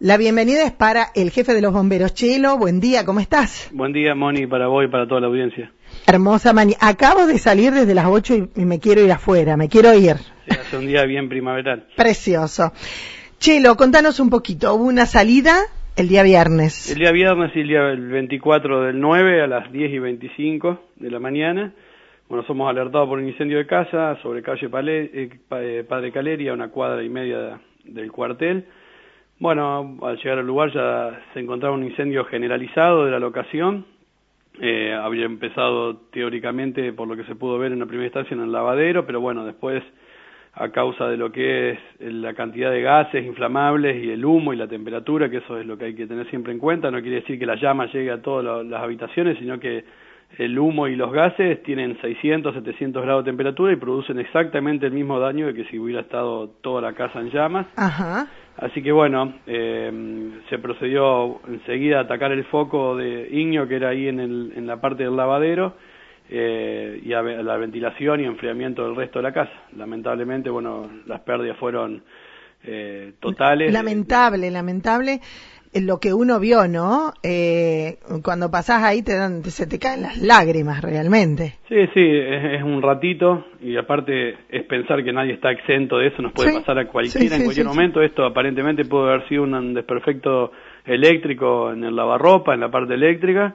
La bienvenida es para el jefe de los bomberos, Chelo. Buen día, ¿cómo estás? Buen día, Moni, para vos y para toda la audiencia. Hermosa mañana. Acabo de salir desde las 8 y, me quiero ir afuera, me quiero ir. Sí, hace un día bien primaveral. Precioso. Chelo, contanos un poquito. Hubo una salida el día viernes. El día viernes y el día 24 del 9 a las 10 y 25 de la mañana. Bueno, somos alertados por un incendio de casa sobre calle eh, eh, Padre Caleria, una cuadra y media del cuartel. Bueno, al llegar al lugar ya se encontraba un incendio generalizado de la locación. Eh, había empezado teóricamente, por lo que se pudo ver en la primera instancia, en el lavadero, pero bueno, después, a causa de lo que es la cantidad de gases inflamables y el humo y la temperatura, que eso es lo que hay que tener siempre en cuenta, no quiere decir que la llama llegue a todas las habitaciones, sino que el humo y los gases tienen 600, 700 grados de temperatura y producen exactamente el mismo daño que si hubiera estado toda la casa en llamas. Ajá. Así que bueno, eh, se procedió enseguida a atacar el foco de Iño que era ahí en, el, en la parte del lavadero eh, y a, la ventilación y enfriamiento del resto de la casa. Lamentablemente, bueno, las pérdidas fueron eh, totales. Lamentable, lamentable lo que uno vio, ¿no? Eh, cuando pasás ahí te dan, se te caen las lágrimas realmente. Sí, sí, es, un ratito y aparte es pensar que nadie está exento de eso, nos puede pasar a cualquiera en cualquier momento. Esto aparentemente puede haber sido un desperfecto eléctrico en el lavarropa, en la parte eléctrica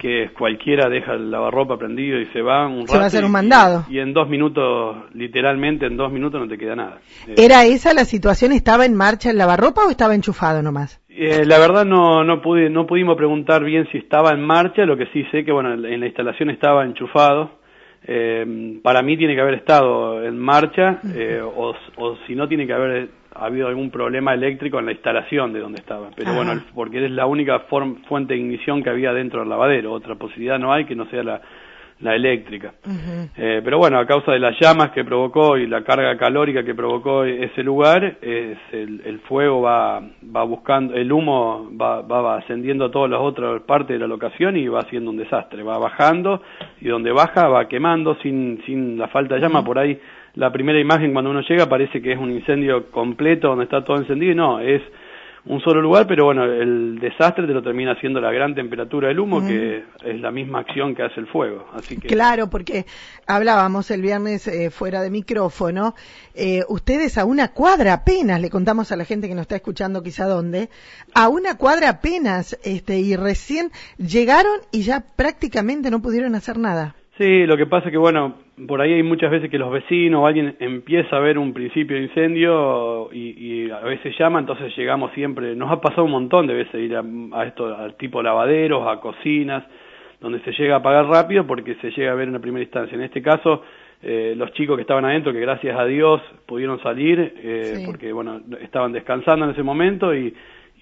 que cualquiera deja el lavarropa prendido y se va un rato. Se va a hacer un mandado. Y, en dos minutos, literalmente en dos minutos no te queda nada. Eh, ¿Era esa la situación? ¿Estaba en marcha el lavarropa o estaba enchufado nomás? Eh, la verdad no, no, pude, no pudimos preguntar bien si estaba en marcha, lo que sí sé que bueno, en la instalación estaba enchufado. Eh, para mí tiene que haber estado en marcha o, o si no tiene que haber ha habido algún problema eléctrico en la instalación de donde estaba. Pero bueno, porque es la única fuente de ignición que había dentro del lavadero. Otra posibilidad no hay que no sea la, la eléctrica. eh, pero bueno, a causa de las llamas que provocó y la carga calórica que provocó ese lugar, es el, el, fuego va, va buscando, el humo va, va ascendiendo a todas las otras partes de la locación y va haciendo un desastre. Va bajando y donde baja va quemando sin, sin la falta de llama. Por ahí la primera imagen cuando uno llega parece que es un incendio completo donde está todo encendido y no, es un solo lugar, pero bueno, el desastre te lo termina haciendo la gran temperatura del humo, que es la misma acción que hace el fuego. Así que... Claro, porque hablábamos el viernes eh, fuera de micrófono, eh, ustedes a una cuadra apenas, le contamos a la gente que nos está escuchando quizá dónde, a una cuadra apenas, este, y recién llegaron y ya prácticamente no pudieron hacer nada. Sí, lo que pasa es que, bueno, por ahí hay muchas veces que los vecinos o alguien empieza a ver un principio de incendio y, a veces llama, entonces llegamos siempre, nos ha pasado un montón de veces ir a, esto, al tipo lavaderos, a cocinas, donde se llega a apagar rápido porque se llega a ver en la primera instancia. En este caso, eh, los chicos que estaban adentro, que gracias a Dios pudieron salir, eh, porque, bueno, estaban descansando en ese momento y,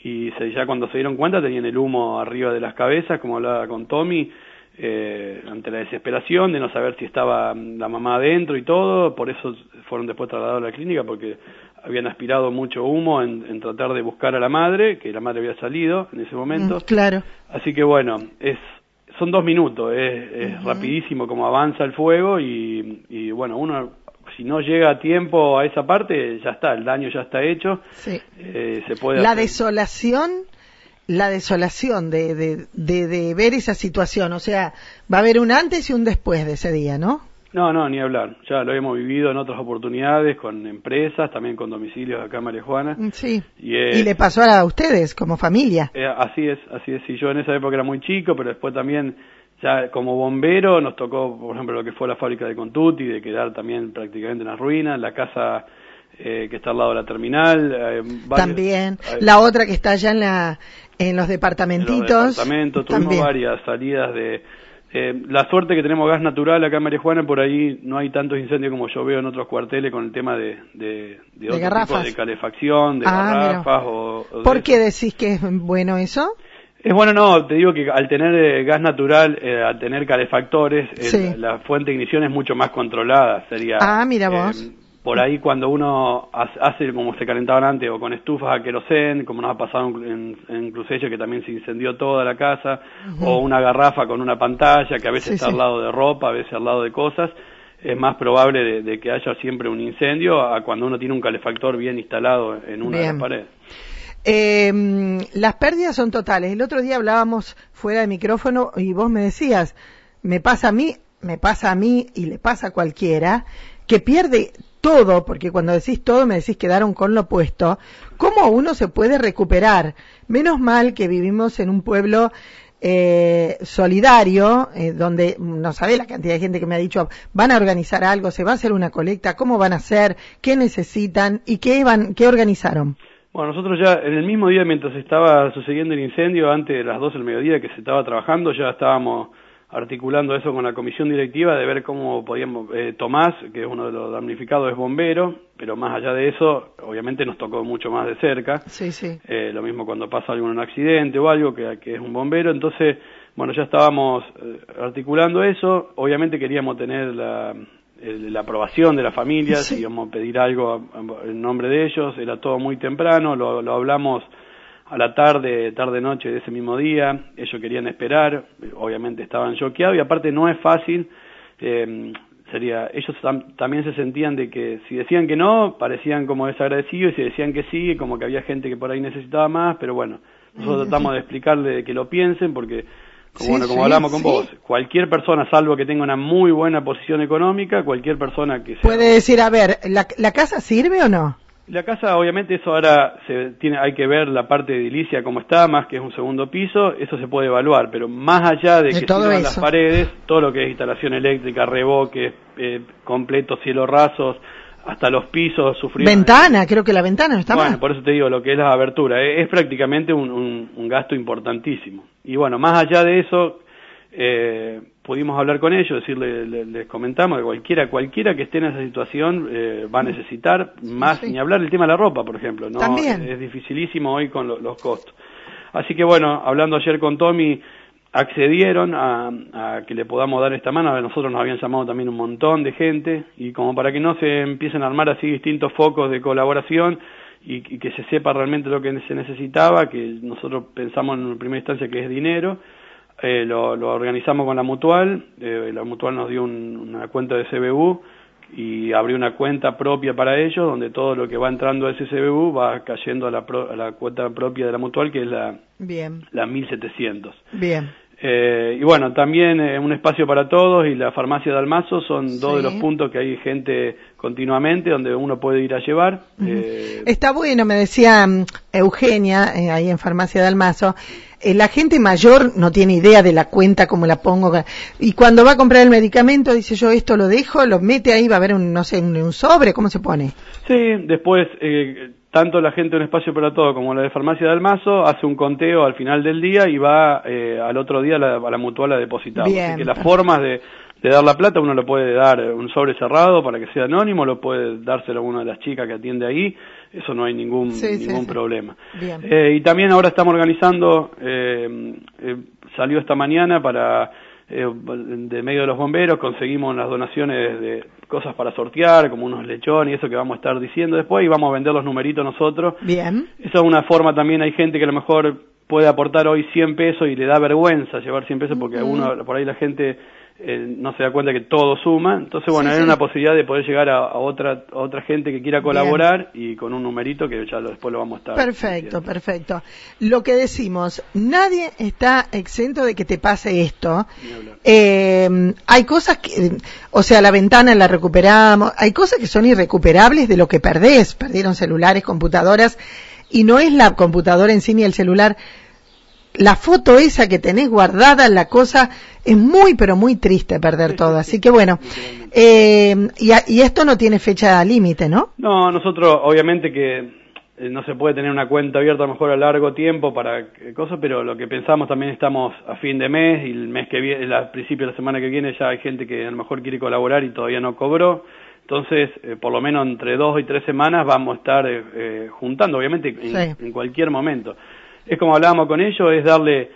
y se, ya cuando se dieron cuenta tenían el humo arriba de las cabezas, como hablaba con Tommy, eh, ante la desesperación de no saber si estaba la mamá adentro y todo, por eso fueron después trasladados a la clínica porque habían aspirado mucho humo en, tratar de buscar a la madre, que la madre había salido en ese momento. Mm, claro. Así que bueno, es son dos minutos, es, rapidísimo como avanza el fuego y, y, bueno, uno si no llega a tiempo a esa parte, ya está, el daño ya está hecho. Sí. Eh, se puede la desolación la desolación de, de, de, ver esa situación. O sea, va a haber un antes y un después de ese día, ¿no? No, no, ni hablar. Ya lo hemos vivido en otras oportunidades, con empresas, también con domicilios acá en María Juana. Mm, sí. Y, le pasó a ustedes como familia. Eh, así es, así es. Y yo en esa época era muy chico, pero después también, ya como bombero, nos tocó, por ejemplo, lo que fue la fábrica de Contuti, de quedar también prácticamente en las ruinas, la casa eh, que está al lado de la terminal. Eh, También. la otra que está allá en, la, en los departamentitos. En los departamentos, tuvimos varias salidas de... Eh, la suerte que tenemos gas natural acá en María Juana, por ahí no hay tantos incendios como yo veo en otros cuarteles con el tema de, de, de, de calefacción, de ah, garrafas. O, ¿Por qué decís que es bueno eso? Es bueno, no, te digo que al tener gas natural, al tener calefactores, la fuente de ignición es mucho más controlada. Sería, ah, mira vos por ahí cuando uno hace como se calentaban antes o con estufas a querosén, como nos ha pasado en, en que también se incendió toda la casa, o una garrafa con una pantalla que a veces está al lado de ropa, a veces al lado de cosas, es más probable de, que haya siempre un incendio a cuando uno tiene un calefactor bien instalado en una de las paredes. Eh, las pérdidas son totales. El otro día hablábamos fuera de micrófono y vos me decías, me pasa a mí, me pasa a mí y le pasa a cualquiera, que pierde todo, porque cuando decís todo me decís quedaron con lo puesto, ¿cómo uno se puede recuperar? Menos mal que vivimos en un pueblo eh, solidario, eh, donde no sabe la cantidad de gente que me ha dicho, van a organizar algo, se va a hacer una colecta, cómo van a hacer, qué necesitan y qué, van, qué organizaron. Bueno, nosotros ya en el mismo día mientras estaba sucediendo el incendio, antes de las 12 del mediodía que se estaba trabajando, ya estábamos articulando eso con la comisión directiva de ver cómo podíamos, eh, Tomás, que es uno de los damnificados, es bombero, pero más allá de eso, obviamente nos tocó mucho más de cerca. Sí, sí. Eh, lo mismo cuando pasa algún accidente o algo, que, que es un bombero. Entonces, bueno, ya estábamos eh, articulando eso. Obviamente queríamos tener la, la aprobación de las familias, sí. íbamos a pedir algo en nombre de ellos. Era todo muy temprano, lo, lo hablamos a la tarde, tarde-noche de ese mismo día, ellos querían esperar, obviamente estaban choqueados y aparte no es fácil, eh, sería, ellos tam también se sentían de que si decían que no, parecían como desagradecidos y si decían que sí, como que había gente que por ahí necesitaba más, pero bueno, nosotros tratamos de explicarle que lo piensen porque como, sí, bueno, como sí, hablamos con sí. vos, cualquier persona, salvo que tenga una muy buena posición económica, cualquier persona que sea... Puede decir, a ver, ¿la, la casa sirve o no? La casa, obviamente, eso ahora se tiene, hay que ver la parte de edilicia cómo está, más que es un segundo piso, eso se puede evaluar, pero más allá de, de que sirvan las paredes, todo lo que es instalación eléctrica, revoque, eh, completo, cielos rasos, hasta los pisos sufrimos. Ventana, creo que la ventana no está bueno, mal. por eso te digo, lo que es la abertura, es, es prácticamente un, un, un, gasto importantísimo. Y bueno, más allá de eso, eh, pudimos hablar con ellos, decirle, les, les comentamos que cualquiera, cualquiera que esté en esa situación eh, va a necesitar más, sí. ni hablar del tema de la ropa, por ejemplo, no También. Es, es dificilísimo hoy con lo, los costos. Así que bueno, hablando ayer con Tommy, accedieron a, a, que le podamos dar esta mano, a nosotros nos habían llamado también un montón de gente, y como para que no se empiecen a armar así distintos focos de colaboración, y, y que se sepa realmente lo que se necesitaba, que nosotros pensamos en primera instancia que es dinero, eh, lo, lo, organizamos con la Mutual, eh, la Mutual nos dio un, una cuenta de CBU y abrió una cuenta propia para ellos, donde todo lo que va entrando a ese CBU va cayendo a la, pro, a la cuenta propia de la Mutual, que es la, Bien. la 1700. Bien. Eh, y bueno, también eh, un espacio para todos y la farmacia de Almazo son sí. dos de los puntos que hay gente continuamente donde uno puede ir a llevar. Uh -huh. eh, Está bueno, me decía um, Eugenia, eh, ahí en farmacia de Almazo, la gente mayor no tiene idea de la cuenta, como la pongo, y cuando va a comprar el medicamento dice yo esto lo dejo, lo mete ahí, va a haber un, no sé, un, un sobre, ¿cómo se pone? Sí, después eh, tanto la gente de un espacio para todo como la de farmacia de Almazo hace un conteo al final del día y va eh, al otro día a la, a la mutual a depositar. Bien, Así que las formas de, de, dar la plata uno lo puede dar un sobre cerrado para que sea anónimo, lo puede dárselo a una de las chicas que atiende ahí, eso no hay ningún, sí, ningún sí, problema. Sí. Eh, y también ahora estamos organizando, eh, eh, salió esta mañana para eh, de medio de los bomberos conseguimos las donaciones de cosas para sortear, como unos lechones y eso que vamos a estar diciendo después, y vamos a vender los numeritos nosotros. Bien. Esa es una forma también, hay gente que a lo mejor puede aportar hoy 100 pesos y le da vergüenza llevar 100 pesos porque uh -huh. uno, por ahí la gente eh, no se da cuenta que todo suma. Entonces, bueno, sí, hay sí. una posibilidad de poder llegar a, a, otra a otra gente que quiera colaborar Bien. y con un numerito que ya lo, después lo vamos a estar. Perfecto, haciendo. perfecto. Lo que decimos, nadie está exento de que te pase esto. Eh, hay cosas que, o sea, la ventana la recuperamos, hay cosas que son irrecuperables de lo que perdés. Perdieron celulares, computadoras, y no es la computadora en sí ni el celular la foto esa que tenés guardada, la cosa, es muy, pero muy triste perder todo. Sí, Así que bueno, eh, y, y, esto no tiene fecha límite, ¿no? No, nosotros obviamente que eh, no se puede tener una cuenta abierta a lo mejor a largo tiempo para cosas, pero lo que pensamos también estamos a fin de mes y el mes que viene, al principio de la semana que viene ya hay gente que a lo mejor quiere colaborar y todavía no cobró. Entonces, eh, por lo menos entre dos y tres semanas vamos a estar eh, eh juntando, obviamente en, sí. en cualquier momento es como hablábamos con ellos, es darle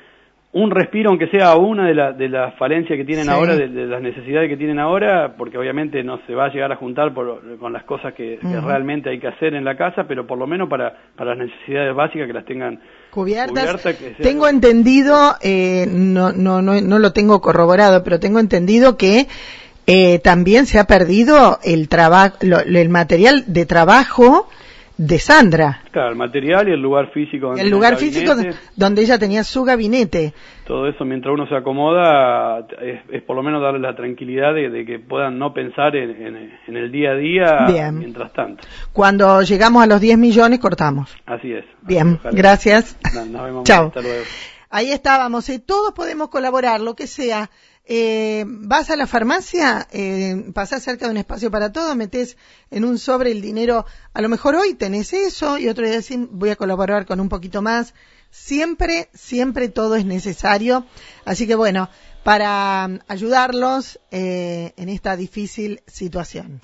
un respiro, aunque sea una de las de la falencias que tienen sí. ahora, de, de, las necesidades que tienen ahora, porque obviamente no se va a llegar a juntar por, con las cosas que, uh -huh. que, realmente hay que hacer en la casa, pero por lo menos para, para las necesidades básicas que las tengan cubiertas. sea... Tengo entendido, eh, no, no, no, no lo tengo corroborado, pero tengo entendido que eh, también se ha perdido el trabajo, el material de trabajo de Sandra. Claro, el material y el lugar físico. Donde el lugar físico donde ella tenía su gabinete. Todo eso, mientras uno se acomoda, es, por lo menos darle la tranquilidad de, que puedan no pensar en, el día a día mientras tanto. Cuando llegamos a los 10 millones, cortamos. Así es. Bien, gracias. nos vemos. Chao. Hasta luego. Ahí estábamos, eh, todos podemos colaborar, lo que sea. Eh, vas a la farmacia, eh, pasás cerca de un espacio para todo, metes en un sobre el dinero, a lo mejor hoy tenés eso y otro día decís voy a colaborar con un poquito más. Siempre, siempre todo es necesario. Así que bueno, para ayudarlos eh, en esta difícil situación.